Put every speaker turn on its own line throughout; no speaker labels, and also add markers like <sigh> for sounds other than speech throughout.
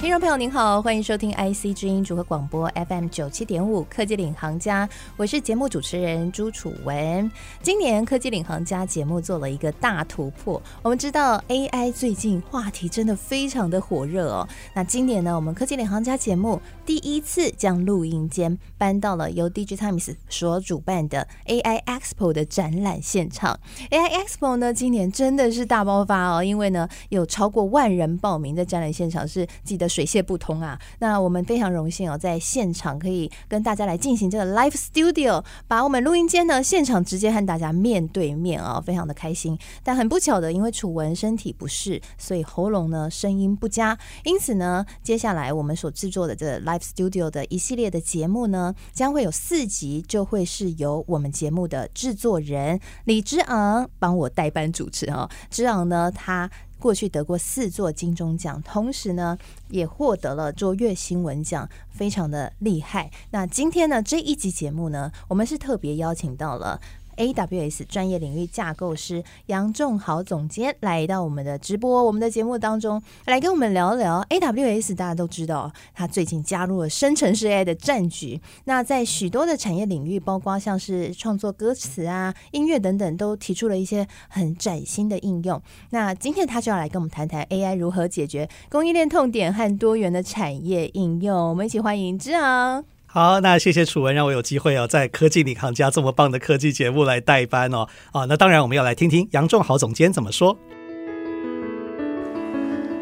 听众朋友您好，欢迎收听 IC 之音组合广播 FM 九七点五科技领航家，我是节目主持人朱楚文。今年科技领航家节目做了一个大突破，我们知道 AI 最近话题真的非常的火热哦。那今年呢，我们科技领航家节目第一次将录音间搬到了由 DIGITIMES 所主办的 AI Expo 的展览现场。AI Expo 呢，今年真的是大爆发哦，因为呢有超过万人报名的展览现场是记得。水泄不通啊！那我们非常荣幸哦，在现场可以跟大家来进行这个 live studio，把我们录音间呢现场直接和大家面对面啊，非常的开心。但很不巧的，因为楚文身体不适，所以喉咙呢声音不佳。因此呢，接下来我们所制作的这 live studio 的一系列的节目呢，将会有四集，就会是由我们节目的制作人李之昂帮我代班主持啊。之昂呢，他。过去得过四座金钟奖，同时呢也获得了卓越新闻奖，非常的厉害。那今天呢这一集节目呢，我们是特别邀请到了。AWS 专业领域架构师杨仲豪总监来到我们的直播，我们的节目当中来跟我们聊聊 AWS。大家都知道，他最近加入了生成式 AI 的战局。那在许多的产业领域，包括像是创作歌词啊、音乐等等，都提出了一些很崭新的应用。那今天他就要来跟我们谈谈 AI 如何解决供应链痛点和多元的产业应用。我们一起欢迎之昂。
好，那谢谢楚文，让我有机会哦，在科技领航家这么棒的科技节目来代班哦。啊，那当然我们要来听听杨仲豪总监怎么说。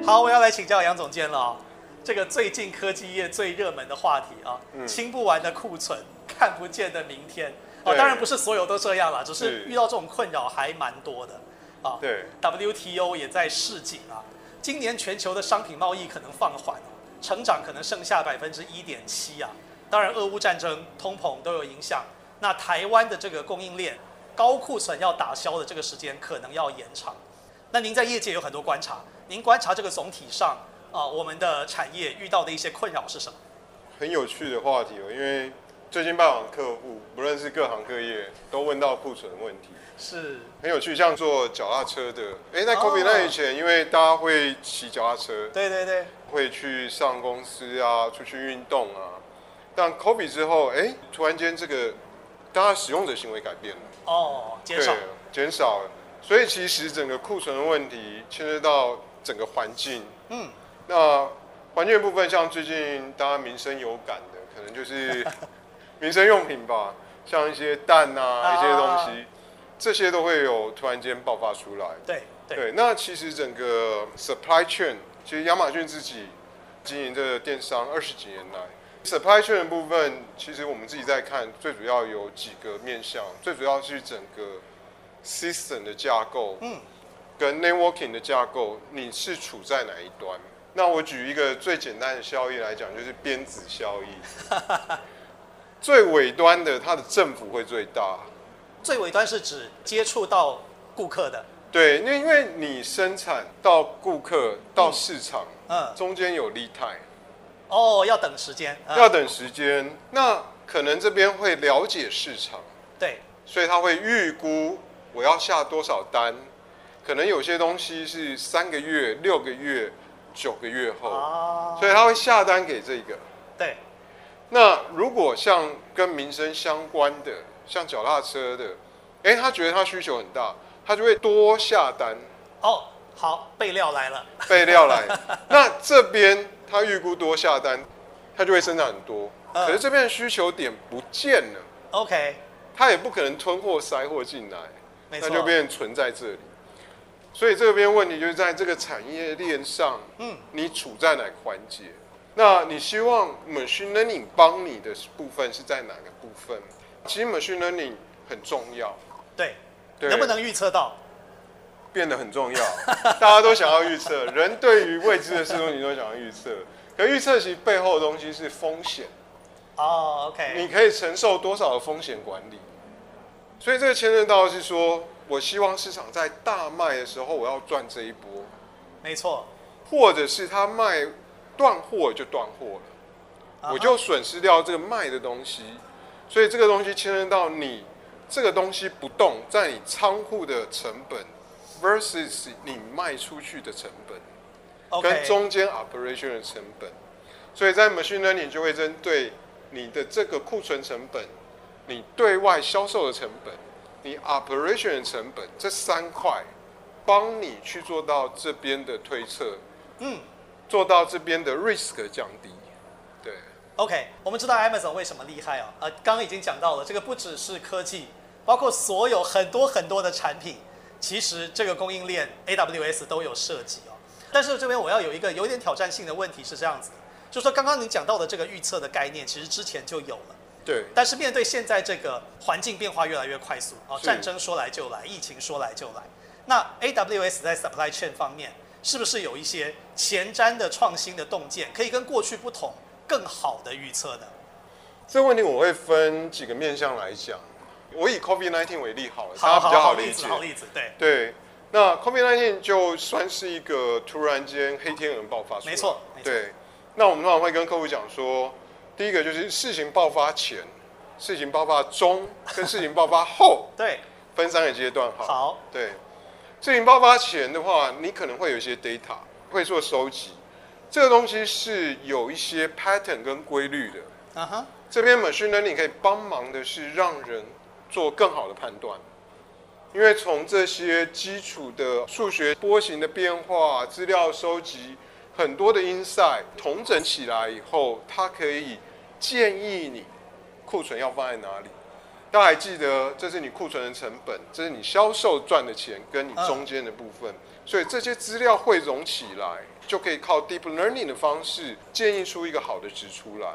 好，我要来请教杨总监了。这个最近科技业最热门的话题啊，嗯、清不完的库存，看不见的明天。哦，当然不是所有都这样了，只是遇到这种困扰还蛮多的。啊，对，WTO 也在示警啊，今年全球的商品贸易可能放缓，成长可能剩下百分之一点七啊。当然，俄乌战争、通膨都有影响。那台湾的这个供应链高库存要打消的这个时间可能要延长。那您在业界有很多观察，您观察这个总体上啊，我们的产业遇到的一些困扰是什么？
很有趣的话题哦，因为最近拜访客户，不论是各行各业，都问到库存的问题。是很有趣，像做脚踏车的，哎，那 COVID 那以前，因为大家会骑脚踏车，对对对，会去上公司啊，出去运动啊。但 COVID 之后，哎、欸，突然间这个大家使用者行为改变了，哦，减少。了，减少。了，所以其实整个库存的问题牵涉到整个环境，嗯，那环境的部分，像最近大家民生有感的，可能就是 <laughs> 民生用品吧，像一些蛋啊，一些东西，这些都会有突然间爆发出来，对对，对，那其实整个 supply chain，其实亚马逊自己经营这个电商二十几年来。Supply chain 的部分，其实我们自己在看，最主要有几个面向，最主要是整个 system 的架构，嗯，跟 networking 的架构，你是处在哪一端？那我举一个最简单的效益来讲，就是边子效益。<laughs> 最尾端的，它的振幅会最大。
最尾端是指接触到顾客的。
对，因为因为你生产到顾客到市场，嗯，嗯中间有 lead time。
哦，要等时间，
嗯、要等时间。那可能这边会了解市场，对，所以他会预估我要下多少单。可能有些东西是三个月、六个月、九个月后，哦、所以他会下单给这个。对。那如果像跟民生相关的，像脚踏车的，哎，他觉得他需求很大，他就会多下单。
哦，好，备料来了。
备料来，<laughs> 那这边。他预估多下单，他就会生产很多。可是这边的需求点不见了，OK，他也不可能吞货塞货进来，那就变成存在这里。所以这边问题就是在这个产业链上，嗯，你处在哪个环节？那你希望 machine learning 帮你的部分是在哪个部分？其实 machine learning 很重要，
对，能不能预测到？
变得很重要，<laughs> 大家都想要预测。<laughs> 人对于未知的事情，你都想要预测，可预测其实背后的东西是风险。哦，OK。你可以承受多少的风险管理？所以这个牵涉到是说，我希望市场在大卖的时候，我要赚这一波。
没错。
或者是他卖断货就断货了，我就损失掉这个卖的东西，所以这个东西牵涉到你这个东西不动在你仓库的成本 versus 你卖出去的成本，跟中间 operation 的成本，所以在 machine learning 就会针对你的这个库存成本，你对外销售的成本，你 operation 的成本这三块，帮你去做到这边的推测，嗯，做到这边的 risk 降低。对
，OK，我们知道 Amazon 为什么厉害啊？呃，刚刚已经讲到了，这个不只是科技，包括所有很多很多的产品，其实这个供应链 AWS 都有涉及哦。但是这边我要有一个有点挑战性的问题是这样子的，就是说刚刚你讲到的这个预测的概念，其实之前就有了。
对。
但是面对现在这个环境变化越来越快速哦，战争说来就来，疫情说来就来，那 AWS 在 supply chain 方面是不是有一些前瞻的创新的洞见，可以跟过去不同？更好的预测的
这个问题，我会分几个面向来讲。我以 COVID-19 为例好了，大家比较好理解。
好例子，对
对。那 COVID-19 就算是一个突然间黑天鹅爆发出来，
没错。
对。那我们通常会跟客户讲说，第一个就是事情爆发前、事情爆发中 <laughs> 跟事情爆发后，
对，
分三个阶段哈。
好。
对。事情爆发前的话，你可能会有一些 data 会做收集。这个东西是有一些 pattern 跟规律的。啊哈。这边 machine learning 可以帮忙的是让人做更好的判断，因为从这些基础的数学波形的变化、资料收集很多的 insight 统整起来以后，它可以建议你库存要放在哪里。大家还记得，这是你库存的成本，这是你销售赚的钱跟你中间的部分，所以这些资料汇总起来。就可以靠 deep learning 的方式建议出一个好的值出来。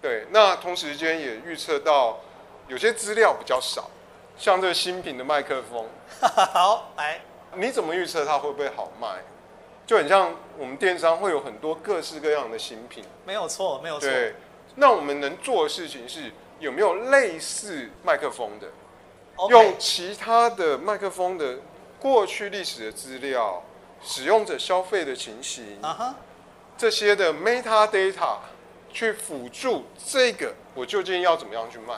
对，那同时间也预测到有些资料比较少，像这个新品的麦克风。<laughs>
好，来，
你怎么预测它会不会好卖？就很像我们电商会有很多各式各样的新品。
没有错，没有错。
对，那我们能做的事情是有没有类似麦克风的，Okay. 用其他的麦克风的过去历史的资料。使用者消费的情形，uh. 这些的 metadata 去辅助这个，我究竟要怎么样去卖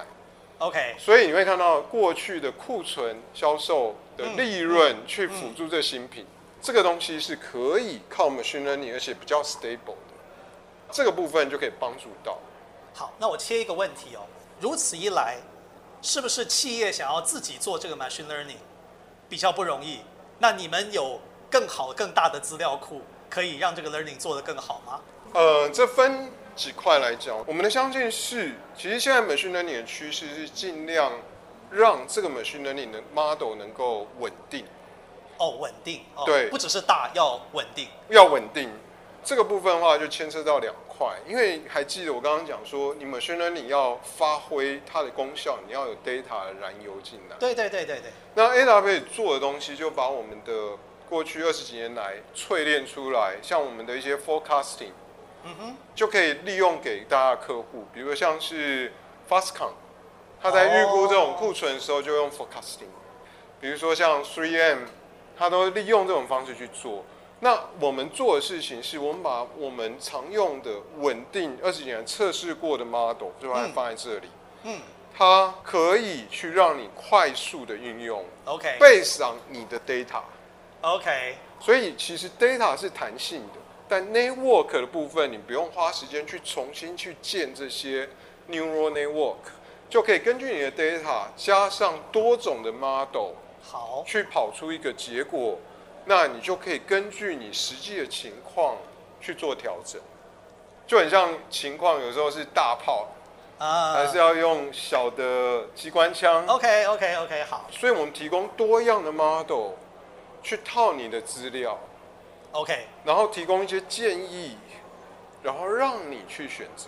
？OK，
所以你会看到过去的库存销售的利润去辅助这新品，嗯嗯、这个东西是可以靠 machine learning，而且比较 stable 的，这个部分就可以帮助到。
好，那我切一个问题哦，如此一来，是不是企业想要自己做这个 machine learning 比较不容易？那你们有？更好、更大的资料库可以让这个 learning 做得更好吗？
呃，这分几块来讲。我们的相信是，其实现在 machine learning 的趋势是尽量让这个 machine learning 的 model 能够稳定。
哦，稳定。哦、
对，
不只是大，要稳定。
要稳定。这个部分的话，就牵涉到两块。因为还记得我刚刚讲说，你 machine learning 要发挥它的功效，你要有 data 的燃油进来。
对对对对对。
那 AWS 做的东西，就把我们的过去二十几年来淬炼出来，像我们的一些 forecasting，嗯哼，就可以利用给大家客户，比如像是 Fastcon，他在预估这种库存的时候就用 forecasting，比如说像 3M，他都利用这种方式去做。那我们做的事情是我们把我们常用的稳定二十几年测试过的 model 就把它放在这里，嗯，它可以去让你快速的运用，OK，based on 你的 data。
OK，
所以其实 data 是弹性的，但 network 的部分你不用花时间去重新去建这些 neural network，就可以根据你的 data 加上多种的 model，好，去跑出一个结果，那你就可以根据你实际的情况去做调整，就很像情况有时候是大炮啊，还是要用小的机关枪。
OK OK OK 好，
所以我们提供多样的 model。去套你的资料
，OK，
然后提供一些建议，然后让你去选择。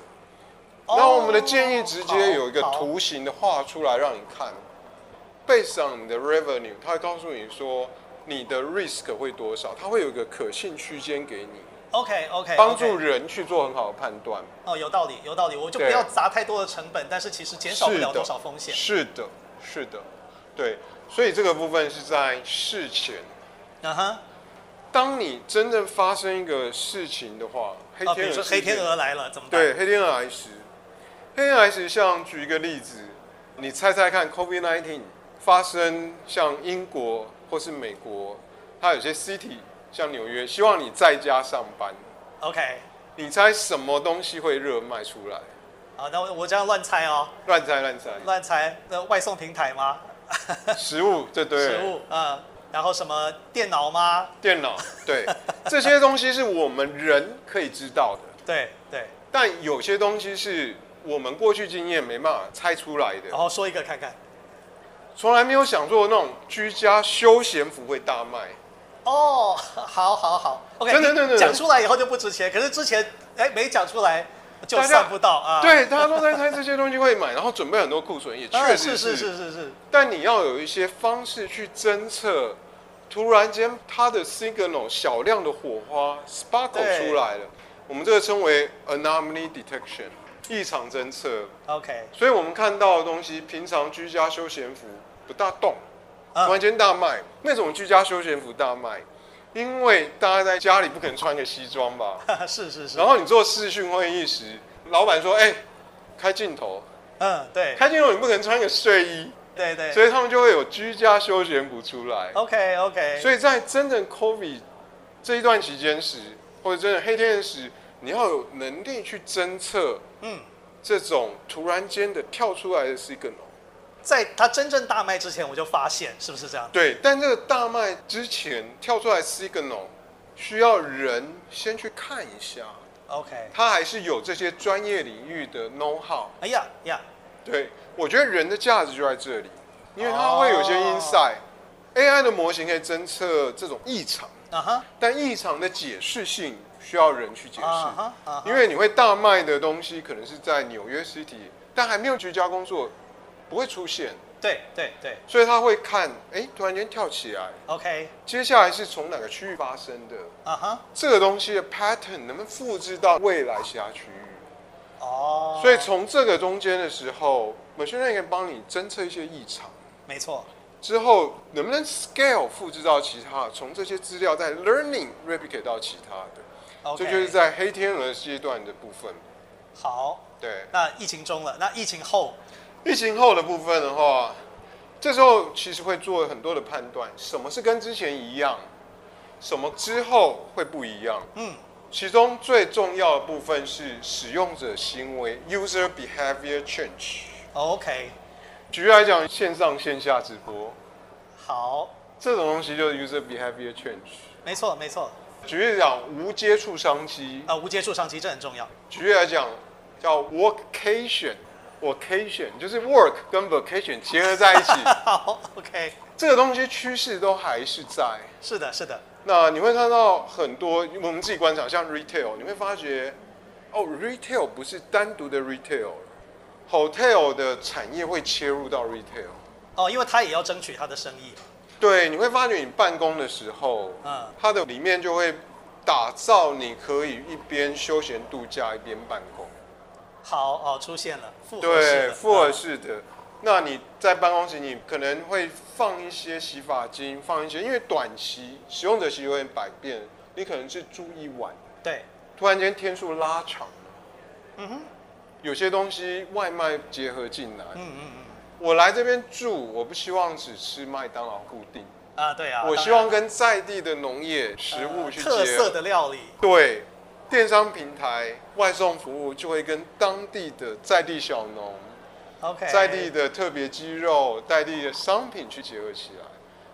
那、oh, 我们的建议直接有一个图形的画出来让你看，based on 你的 revenue，它会告诉你说你的 risk 会多少，它会有一个可信区间给你。
OK OK，
帮助人去做很好的判断。
哦，有道理，有道理，我就不要砸太多的成本，但是其实减少不了多少风险。
是的，是的，对，所以这个部分是在事前。
啊哈，
当你真正发生一个事情的话，黑天鹅、哦、比如说
黑天鹅来了怎么办？
对，黑天鹅来时，黑天鹅来时，像举一个例子，你猜猜看，COVID-19 发生像英国或是美国，它有些 city 像纽约，希望你在家上班。
OK，
你猜什么东西会热卖出来？
啊，那我我这样乱猜哦。
乱猜乱猜。
乱猜，那外送平台吗？<laughs>
食物，这对。
食物，嗯。然后什么电脑吗？
电脑，对，<laughs> 这些东西是我们人可以知道的。
对对。
但有些东西是我们过去经验没办法猜出来的。
然后说一个看看。
从来没有想过那种居家休闲服会大卖。
哦，好好好，OK。真的真的。讲出来以后就不值钱，可是之前哎没讲出来。<laughs> 就算不到啊！
对，大家都在猜这些东西会买，然后准备很多库存，也确实是
是是是是，是。
但你要有一些方式去侦测，突然间它的 signal 小量的火花 sparkle 出来了，我们这个称为 anomaly detection 异常侦测。
OK。
所以我们看到的东西，平常居家休闲服不大动，突然间大卖，那种居家休闲服大卖。因为大家在家里不可能穿个西装吧？<laughs>
是是是。
然后你做视讯会议时，老板说：“哎，开镜头。”
嗯，对。
开镜头你不可能穿个睡衣。
对对。
所以他们就会有居家休闲服出来。
OK OK。
所以在真正 COVID 这一段期间时，或者真的黑天时，你要有能力去侦测，嗯，这种突然间的跳出来的 signal。
在它真正大卖之前，我就发现，是不是这样？
对，但这个大卖之前跳出来 signal，需要人先去看一下。
OK，
他还是有这些专业领域的 know how。
哎呀呀，
对，我觉得人的价值就在这里，因为它会有些 insight。Oh. AI 的模型可以侦测这种异常，uh -huh. 但异常的解释性需要人去解释。Uh -huh. Uh -huh. 因为你会大卖的东西，可能是在纽约 City，但还没有居家工作。不会出现，
对对对，
所以他会看，哎，突然间跳起来
，OK，
接下来是从哪个区域发生的？啊哈，这个东西的 pattern 能不能复制到未来其他区域？哦、oh.，所以从这个中间的时候，machine learning 可以帮你侦测一些异常，
没错。
之后能不能 scale 复制到其他？从这些资料在 learning replicate 到其他的，okay. 这就是在黑天鹅阶段的部分。
好，
对。
那疫情中了，那疫情后？
疫情后的部分的话，这时候其实会做很多的判断，什么是跟之前一样，什么之后会不一样。嗯，其中最重要的部分是使用者行为 （user behavior change）。OK，举例来讲，线上线下直播，
好，
这种东西就是 user behavior change。
没错，没错。
举例来讲，无接触商机
啊，无接触商机这很重要。
举例来讲，叫 workcation。Vacation 就是 work 跟 vacation 结合在一起。<laughs>
好，OK。
这个东西趋势都还是在。
是的，是的。
那你会看到很多，我们自己观察，像 retail，你会发觉，哦，retail 不是单独的 retail，hotel 的产业会切入到 retail。
哦，因为他也要争取他的生意。
对，你会发觉你办公的时候，嗯，它的里面就会打造你可以一边休闲度假一边办公。
好哦，出现了复合式
对复合式的。那你在办公室，你可能会放一些洗发精，放一些，因为短期使用者习惯百变，你可能是住一晚，
对，
突然间天数拉长了，嗯哼，有些东西外卖结合进来，嗯嗯嗯，我来这边住，我不希望只吃麦当劳固定。
啊，对啊，
我希望跟在地的农业食物去结合，
特色的料理，
对。电商平台外送服务就会跟当地的在地小农，OK，在地的特别鸡肉、在地的商品去结合起来。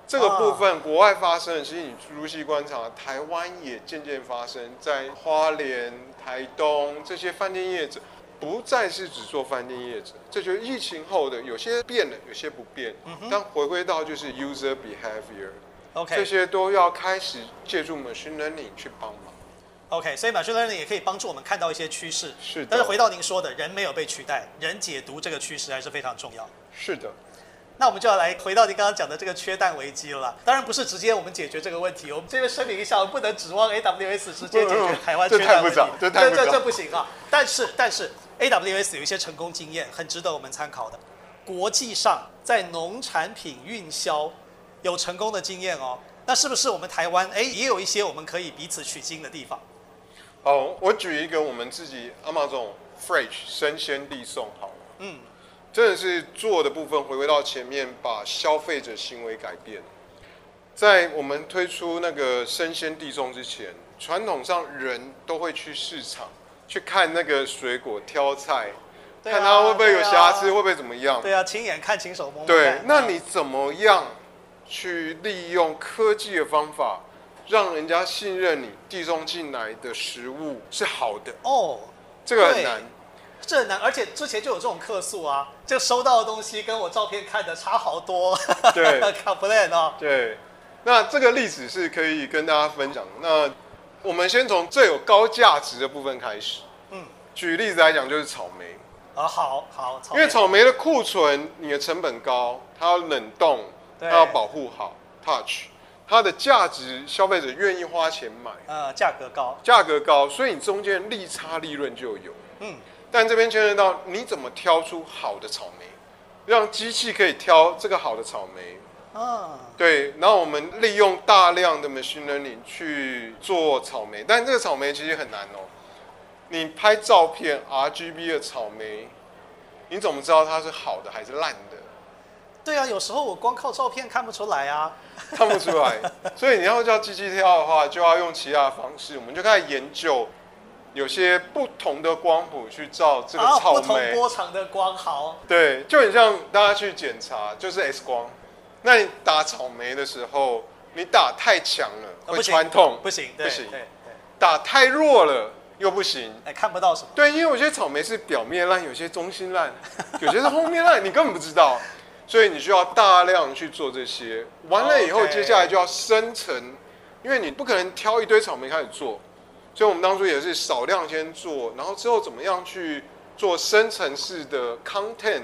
这个部分国外发生，其实你如细观察，台湾也渐渐发生在花莲、台东这些饭店业者，不再是只做饭店业者。这就是疫情后的有些变了，有些不变。但回归到就是 user behavior，OK，这些都要开始借助 machine learning 去帮忙。
OK，所以 machine learning 也可以帮助我们看到一些趋势。
是的。
但是回到您说的，人没有被取代，人解读这个趋势还是非常重要。
是的。
那我们就要来回到您刚刚讲的这个缺蛋危机了。当然不是直接我们解决这个问题，我们这边声明一下，我们不能指望 AWS 直接解决台湾缺蛋问题。
这这这
这不行啊！但是但是 AWS 有一些成功经验，很值得我们参考的。国际上在农产品运销有成功的经验哦。那是不是我们台湾哎也有一些我们可以彼此取经的地方？
好，我举一个我们自己 Amazon Fresh 生鲜递送好了，嗯，真的是做的部分回归到前面，把消费者行为改变。在我们推出那个生鲜递送之前，传统上人都会去市场去看那个水果挑菜，啊、看它会不会有瑕疵，啊、会不会怎么样？
对啊，亲眼看，亲手摸摸。
对，那你怎么样去利用科技的方法，让人家信任你递送进来的食物是好的？哦，这个很难，
这很难，而且之前就有这种客诉啊，就收到的东西跟我照片看的差好多。
对，<laughs>
complain 哦，
对。那这个例子是可以跟大家分享。那我们先从最有高价值的部分开始。嗯，举例子来讲，就是草莓。
啊，好好。
因为草莓的库存，你的成本高，它要冷冻，它要保护好，touch，它的价值，消费者愿意花钱买。
呃，价格高。
价格高，所以你中间利差利润就有。嗯。但这边牵涉到你怎么挑出好的草莓，让机器可以挑这个好的草莓。啊，对，然后我们利用大量的 machine learning 去做草莓，但这个草莓其实很难哦。你拍照片 RGB 的草莓，你怎么知道它是好的还是烂的？
对啊，有时候我光靠照片看不出来啊，<laughs>
看不出来。所以你要叫机器跳的话，就要用其他的方式。我们就开始研究，有些不同的光谱去照这个草莓，不
同波长的光好。
对，就很像大家去检查，就是 X 光。那你打草莓的时候，你打太强了会穿透，
不行，
不行，打太弱了又不行，
哎，看不到什么。
对，因为有些草莓是表面烂，有些中心烂，有些是后面烂，你根本不知道，所以你需要大量去做这些。完了以后，接下来就要生成，因为你不可能挑一堆草莓开始做，所以我们当初也是少量先做，然后之后怎么样去做生成式的 content。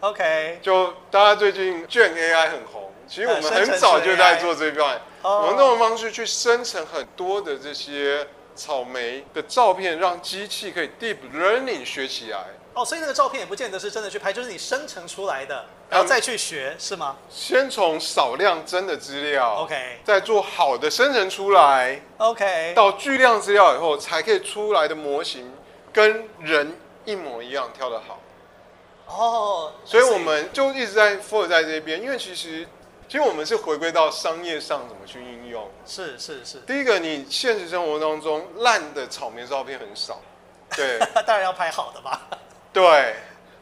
OK，
就大家最近 Gen AI 很红，其实我们很早就在做这一块，我们这种方式去生成很多的这些草莓的照片，让机器可以 deep learning 学起来。
哦，所以那个照片也不见得是真的去拍，就是你生成出来的，然后再去学，是吗？
先从少量真的资料
，OK，
再做好的生成出来
，OK，
到巨量资料以后，才可以出来的模型跟人一模一样，跳得好。哦，所以我们就一直在 focus 在这边，因为其实，其实我们是回归到商业上怎么去应用。
是是是。
第一个，你现实生活当中烂的草莓照片很少，对，<laughs>
当然要拍好的吧。
对，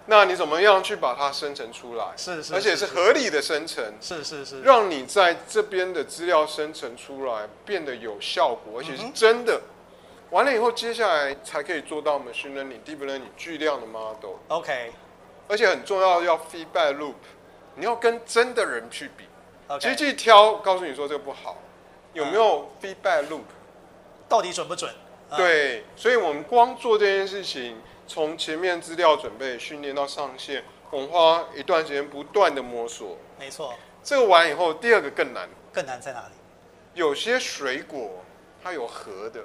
那你怎么样去把它生成出来？
是是，
而且是合理的生成。
是是是，
让你在这边的资料生成出来变得有效果，而且是真的。完了以后，接下来才可以做到 machine learning、deep learning 巨量的 model。
OK。
而且很重要，要 feedback loop，你要跟真的人去比，机器挑告诉你说这个不好，有没有 feedback loop？
到底准不准？
对，所以我们光做这件事情，从前面资料准备、训练到上线，我们花一段时间不断的摸索。
没错，
这个完以后，第二个更难。
更难在哪里？
有些水果它有核的。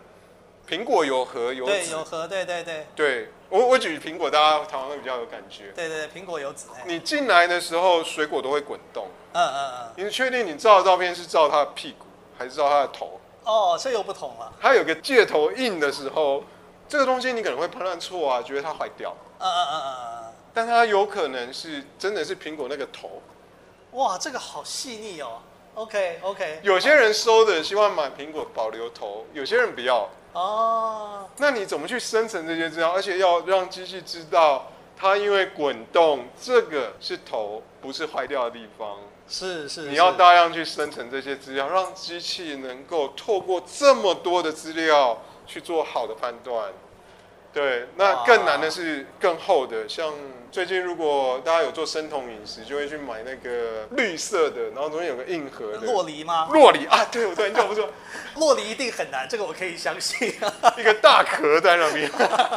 苹果有核有籽，
对，有核，对对对。
对，我我举苹果，大家台湾会比较有感觉。
对对对，苹果有籽。
你进来的时候，水果都会滚动。
嗯嗯嗯。
你确定你照的照片是照它的屁股，还是照它的头？
哦，这又不同了。
它有个借头印的时候，这个东西你可能会判断错啊，觉得它坏掉。嗯嗯嗯嗯嗯。但它有可能是真的是苹果那个头。
哇，这个好细腻哦。OK OK。
有些人收的希望买苹果保留头，有些人不要。哦，那你怎么去生成这些资料？而且要让机器知道，它因为滚动，这个是头，不是坏掉的地方。
是是，
你要大量去生成这些资料，让机器能够透过这么多的资料去做好的判断。对，那更难的是更厚的，像最近如果大家有做生酮饮食，就会去买那个绿色的，然后中间有个硬核的。
洛梨吗？
洛梨啊，对，我突然叫不出。<laughs>
洛梨一定很难，这个我可以相信。<laughs>
一个大壳在那边，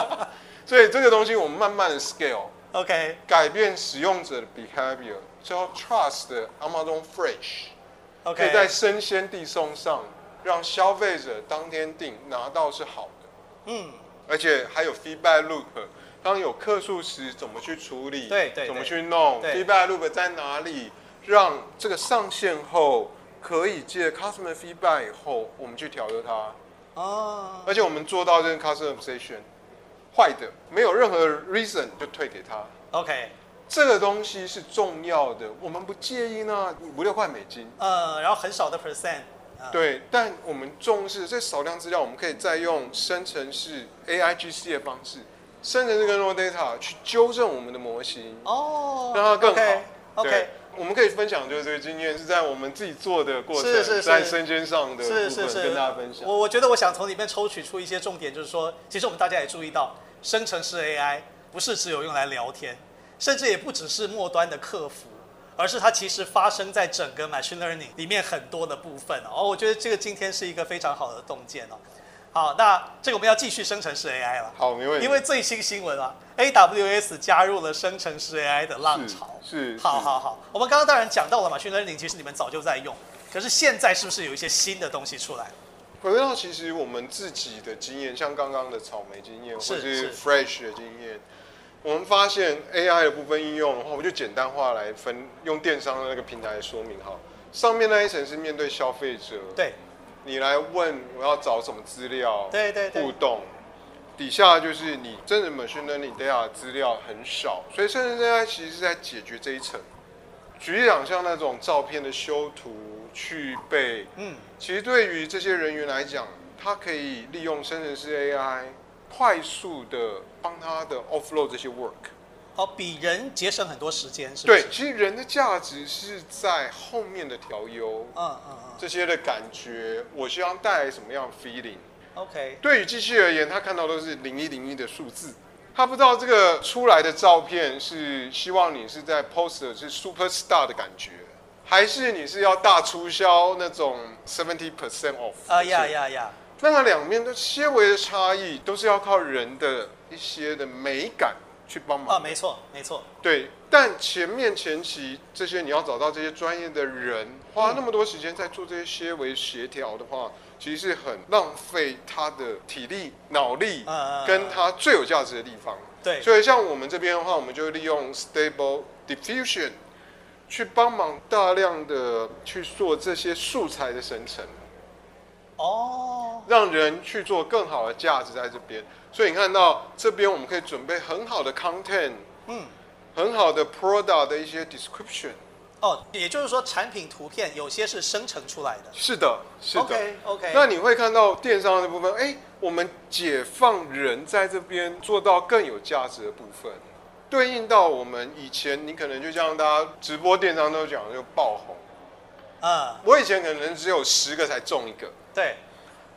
<laughs> 所以这个东西我们慢慢的 scale，OK，改变使用者的 behavior，叫 trust 的 Amazon Fresh，OK，可以在生鲜递送上，让消费者当天订拿到是好的，嗯。而且还有 feedback loop，当有客诉时怎么去处理？
对对，
怎么去弄？feedback loop 在哪里？让这个上线后可以借 customer feedback 以后，我们去调优它。哦。而且我们做到这个 customization，坏的没有任何 reason 就退给他。
OK。
这个东西是重要的，我们不介意呢，五六块美金。
呃，然后很少的 percent。
对，但我们重视这少量资料，我们可以再用生成式 AIGC 的方式，生成这个 raw data 去纠正我们的模型，哦，让它更好。
OK，, okay
我们可以分享就是这个经验是在我们自己做的过程，是是是在生鲜上的是是是跟大家分享。
我我觉得我想从里面抽取出一些重点，就是说，其实我们大家也注意到，生成式 AI 不是只有用来聊天，甚至也不只是末端的客服。而是它其实发生在整个 machine learning 里面很多的部分哦，我觉得这个今天是一个非常好的洞见哦。好，那这个我们要继续生成式 AI 了。
好，没问题。
因为最新新闻啊，AWS 加入了生成式 AI 的浪潮。
是。是
好好好，我们刚刚当然讲到了 machine learning，其实你们早就在用，可是现在是不是有一些新的东西出来？
回到其实我们自己的经验，像刚刚的草莓经验，或者是 Fresh 的经验。我们发现 AI 的部分应用的话，我就简单化来分，用电商的那个平台来说明哈。上面那一层是面对消费者，
对，
你来问我要找什么资料，
对对对，
互动。底下就是你真人 machine learning data 资料很少，所以生成 AI 其实是在解决这一层。举例讲，像那种照片的修图、去背，嗯，其实对于这些人员来讲，他可以利用生成式 AI。快速的帮他的 offload 这些 work，
哦，比人节省很多时间，是？
对，其实人的价值是在后面的调优，嗯嗯嗯，这些的感觉，我希望带来什么样的 feeling？OK，对于机器而言，他看到都是零一零一的数字，他不知道这个出来的照片是希望你是在 poster 是 super star 的感觉，还是你是要大促销那种 seventy percent off？
啊呀呀呀！
那它两面的些微的差异，都是要靠人的一些的美感去帮忙。
啊，没错，没错。
对，但前面前期这些你要找到这些专业的人，花那么多时间在做这些些微协调的话，其实是很浪费他的体力、脑力，跟他最有价值的地方。
对。
所以像我们这边的话，我们就利用 Stable Diffusion 去帮忙大量的去做这些素材的生成。哦，让人去做更好的价值在这边，所以你看到这边我们可以准备很好的 content，嗯，很好的 product 的一些 description。
哦，也就是说产品图片有些是生成出来的。
是的，是的。
OK OK。
那你会看到电商的部分，哎，我们解放人在这边做到更有价值的部分，对应到我们以前你可能就像大家直播电商都讲的就爆红。啊，我以前可能只有十个才中一个。
对，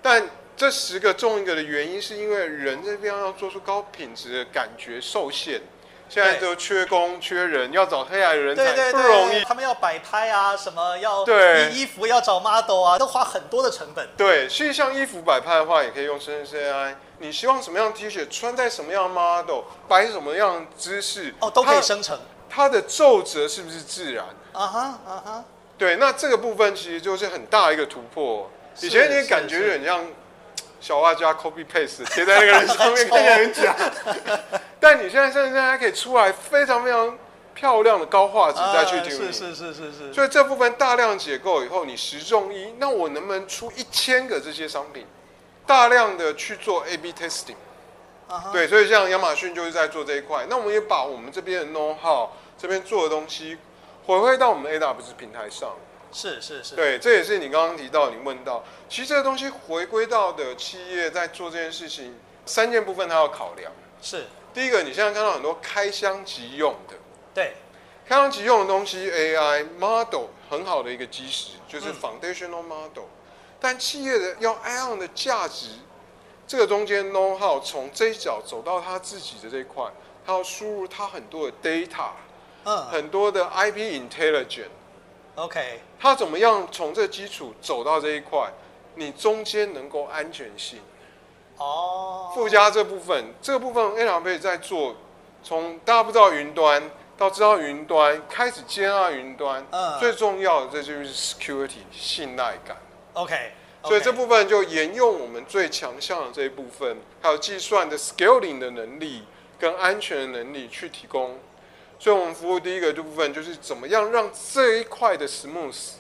但这十个中一个的原因，是因为人这边要做出高品质的感觉受限，现在都缺工缺人，要找黑矮人才不容易。
他们要摆拍啊，什么要对衣服要找 model 啊，都花很多的成本。
对，其实像衣服摆拍的话，也可以用生成 AI。你希望什么样的 T 恤穿在什么样的 model，摆什么样的姿势，
哦，都可以生成。
它的皱褶是不是自然？啊哈啊哈。对，那这个部分其实就是很大一个突破。以前你感觉很像小画家 copy paste 贴在那个人上面，<laughs> 看起来很假。但你现在现在还可以出来非常非常漂亮的高画质再去听。
是是是是是。
所以这部分大量解构以后，你十中一，那我能不能出一千个这些商品，大量的去做 A/B testing？对，所以像亚马逊就是在做这一块。那我们也把我们这边的 know how 这边做的东西回馈到我们的 AWS 平台上。
是是是，
对，这也是你刚刚提到，你问到，其实这个东西回归到的企业在做这件事情，三件部分它要考量。
是，
第一个，你现在看到很多开箱即用的，
对，
开箱即用的东西，AI model 很好的一个基石，就是 foundational model，嗯，但企业的要 AI 的价值，这个中间 know how 从这一角走到他自己的这一块，他要输入他很多的 data，嗯，很多的 IP intelligence。
OK，
它怎么样从这基础走到这一块？你中间能够安全性哦，附加这部分，这个部分 AWS 在做，从大家不知道云端到知道云端，开始接纳云端，嗯，最重要的这就是 security 信赖感。
OK，
所以这部分就沿用我们最强项的这一部分，还有计算的 scaling 的能力跟安全的能力去提供。所以，我们服务第一个部分就是怎么样让这一块的 smooth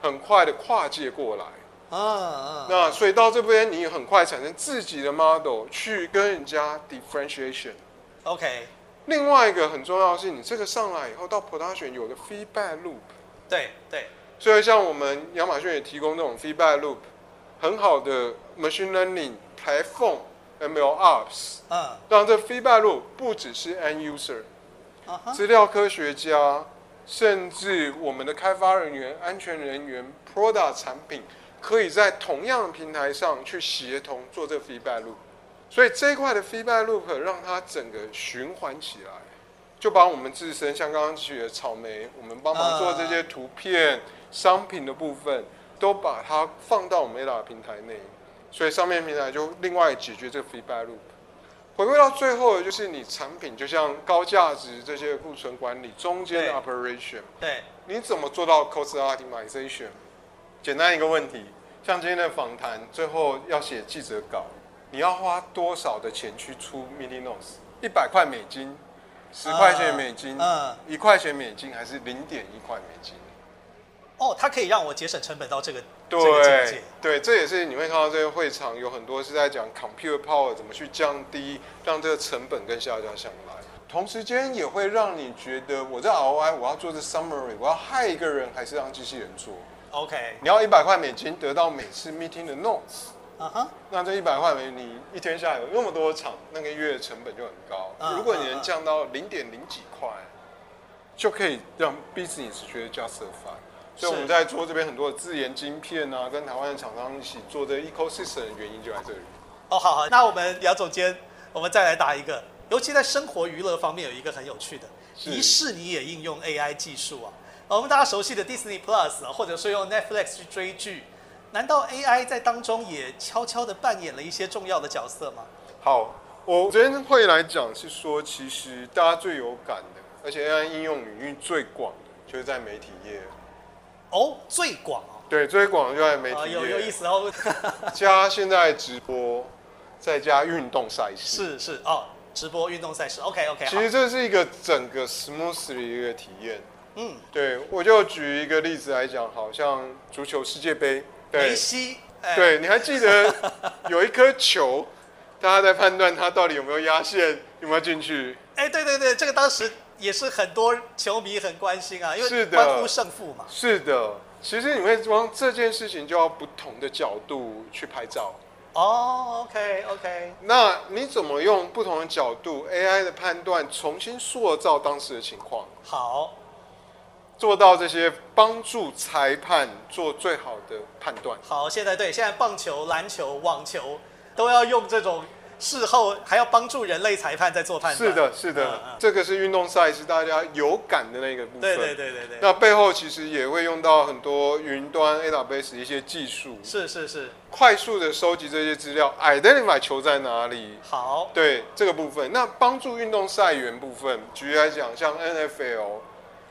很快的跨界过来。
啊啊！
那所以到这边，你很快产生自己的 model 去跟人家 differentiation。
OK。
另外一个很重要的是，你这个上来以后到 production 有个 feedback loop。
对对。
所以像我们亚马逊也提供这种 feedback loop，很好的 machine learning platform MLOps。嗯。让这 feedback loop 不只是 end user，资料科学家，甚至我们的开发人员、安全人员、product 产品。可以在同样的平台上去协同做这个 feedback loop，所以这一块的 feedback loop 让它整个循环起来，就把我们自身像刚刚举的草莓，我们帮忙做这些图片、商品的部分，都把它放到我们 ADA 平台内，所以上面平台就另外解决这个 feedback loop。回归到最后的就是你产品就像高价值这些库存管理中间的 operation，
对，
你怎么做到 cost optimization？简单一个问题，像今天的访谈，最后要写记者稿，你要花多少的钱去出 meeting notes？一百块美金，十块钱美金，嗯，一块钱美金，还是零点一块美金？
哦，它可以让我节省成本到这个
对、这个、对，这也是你会看到这个会场有很多是在讲 computer power 怎么去降低，让这个成本跟下降下来。同时间也会让你觉得，我在 ROI 我要做这 summary，我要害一个人，还是让机器人做
？OK，
你要一百块美金得到每次 meeting 的 notes，
啊哈，
那这一百块美金你一天下来有那么多场，那个月的成本就很高。Uh. 如果你能降到零点零几块，就可以让 business 觉得 justify。所以我们在做这边很多的自研晶片啊，跟台湾的厂商一起做这 ecosystem 的原因就在这里。
哦，好好，那我们姚总监，我们再来答一个，尤其在生活娱乐方面有一个很有趣的，迪士尼也应用 AI 技术啊。我们大家熟悉的 Disney Plus，或者说用 Netflix 去追剧，难道 AI 在当中也悄悄的扮演了一些重要的角色吗？
好，我昨天会来讲是说，其实大家最有感的，而且 AI 应用领域最广的，就是在媒体业。
哦，最广哦。
对，最广就在媒体业。
有有意思哦。<laughs>
加现在直播，再加运动赛事。
是是哦，直播运动赛事。OK OK。
其实这是一个整个 smooth 的一个体验。
嗯，
对，我就举一个例子来讲，好像足球世界杯，对，
梅西，哎、
对，你还记得 <laughs> 有一颗球，大家在判断它到底有没有压线，有没有进去？
哎，对对对，这个当时也是很多球迷很关心啊，因为关乎胜负嘛。
是的，其实你会往这件事情就要不同的角度去拍照。
哦，OK OK，
那你怎么用不同的角度 AI 的判断，重新塑造当时的情况？
好。
做到这些，帮助裁判做最好的判断。
好，现在对，现在棒球、篮球、网球都要用这种事后还要帮助人类裁判在做判断。
是的，是的，嗯嗯，这个是运动赛事大家有感的那个部分。
对对对对对。
那背后其实也会用到很多云端 AWS 的一些技术。
是是是。
快速的收集这些资料，identify 球在哪里。
好。
对这个部分，那帮助运动赛员部分，举例来讲，像 NFL。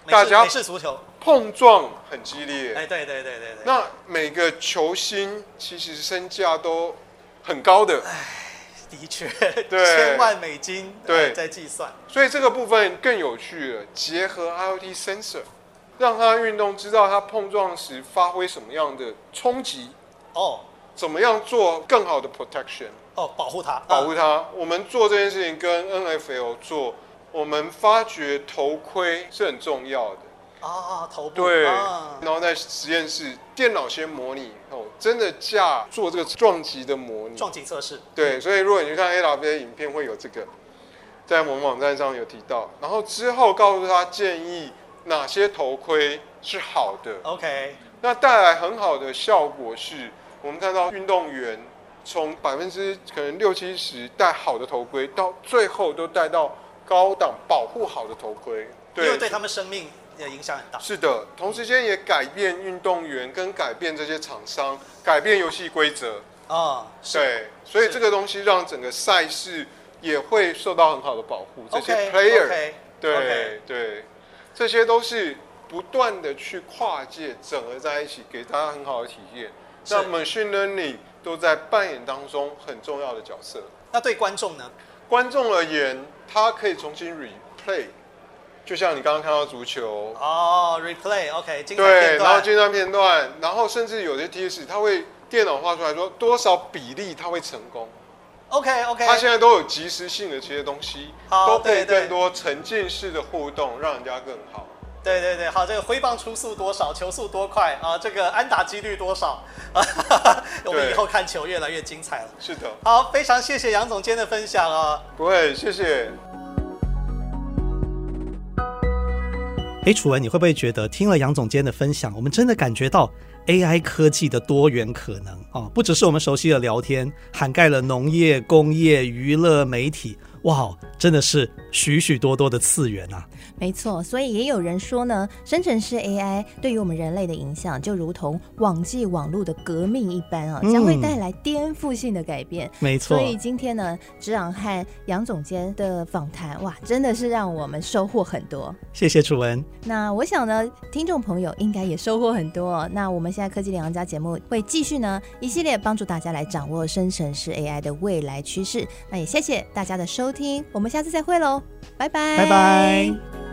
大家是足球碰撞很激烈，
哎，对对对对对。
那每个球星其实身价都很高的，
哎，的确，对，千万美金对。在计算。
所以这个部分更有趣了，结合 IoT sensor，让它运动知道它碰撞时发挥什么样的冲击，
哦，
怎么样做更好的 protection，
哦，保护它，
保护他。我们做这件事情跟 NFL 做。我们发觉头盔是很重要的。
啊，头部。
对、
啊，
然后在实验室电脑先模拟以后，真的架做这个撞击的模拟，
撞击测试。
对，所以如果你去看 AWS 的影片，会有这个，在我们网站上有提到。然后之后告诉他建议哪些头盔是好的。
OK，
那带来很好的效果是，我们看到运动员从百分之可能六七十戴好的头盔，到最后都戴到。高档保护好的头盔，
对，因为对他们生命的影响很大。
是的，同时间也改变运动员跟改变这些厂商，改变游戏规则。
啊、哦，
对，所以这个东西让整个赛事也会受到很好的保护。这些 player，、okay, 对、okay. 对，这些都是不断的去跨界整合在一起，给大家很好的体验。那 machine learning 都在扮演当中很重要的角色。
那对观众呢？
观众而言，他可以重新 replay，就像你刚刚看到足球
哦，replay，OK，
对，然后精彩片段，然后甚至有些提示，它会电脑画出来说多少比例它会成功。
OK OK，
它现在都有即时性的这些东西，都可以更多沉浸式的互动，让人家更好。
对对对，好，这个挥棒出速多少，球速多快啊？这个安打几率多少？<laughs> 我们以后看球越来越精彩了。
是的。
好，非常谢谢杨总监的分享啊。
不会，谢谢。
哎，楚文，你会不会觉得听了杨总监的分享，我们真的感觉到 AI 科技的多元可能啊？不只是我们熟悉的聊天，涵盖了农业、工业、娱乐、媒体。哇，真的是许许多多的次元啊！
没错，所以也有人说呢，生成式 AI 对于我们人类的影响，就如同网际网络的革命一般啊，将会带来颠覆性的改变。
嗯、没错，
所以今天呢，职昂和杨总监的访谈，哇，真的是让我们收获很多。
谢谢楚文。
那我想呢，听众朋友应该也收获很多。那我们现在科技领航家节目会继续呢，一系列帮助大家来掌握生成式 AI 的未来趋势。那也谢谢大家的收听。听，我们下次再会喽，拜拜，
拜拜。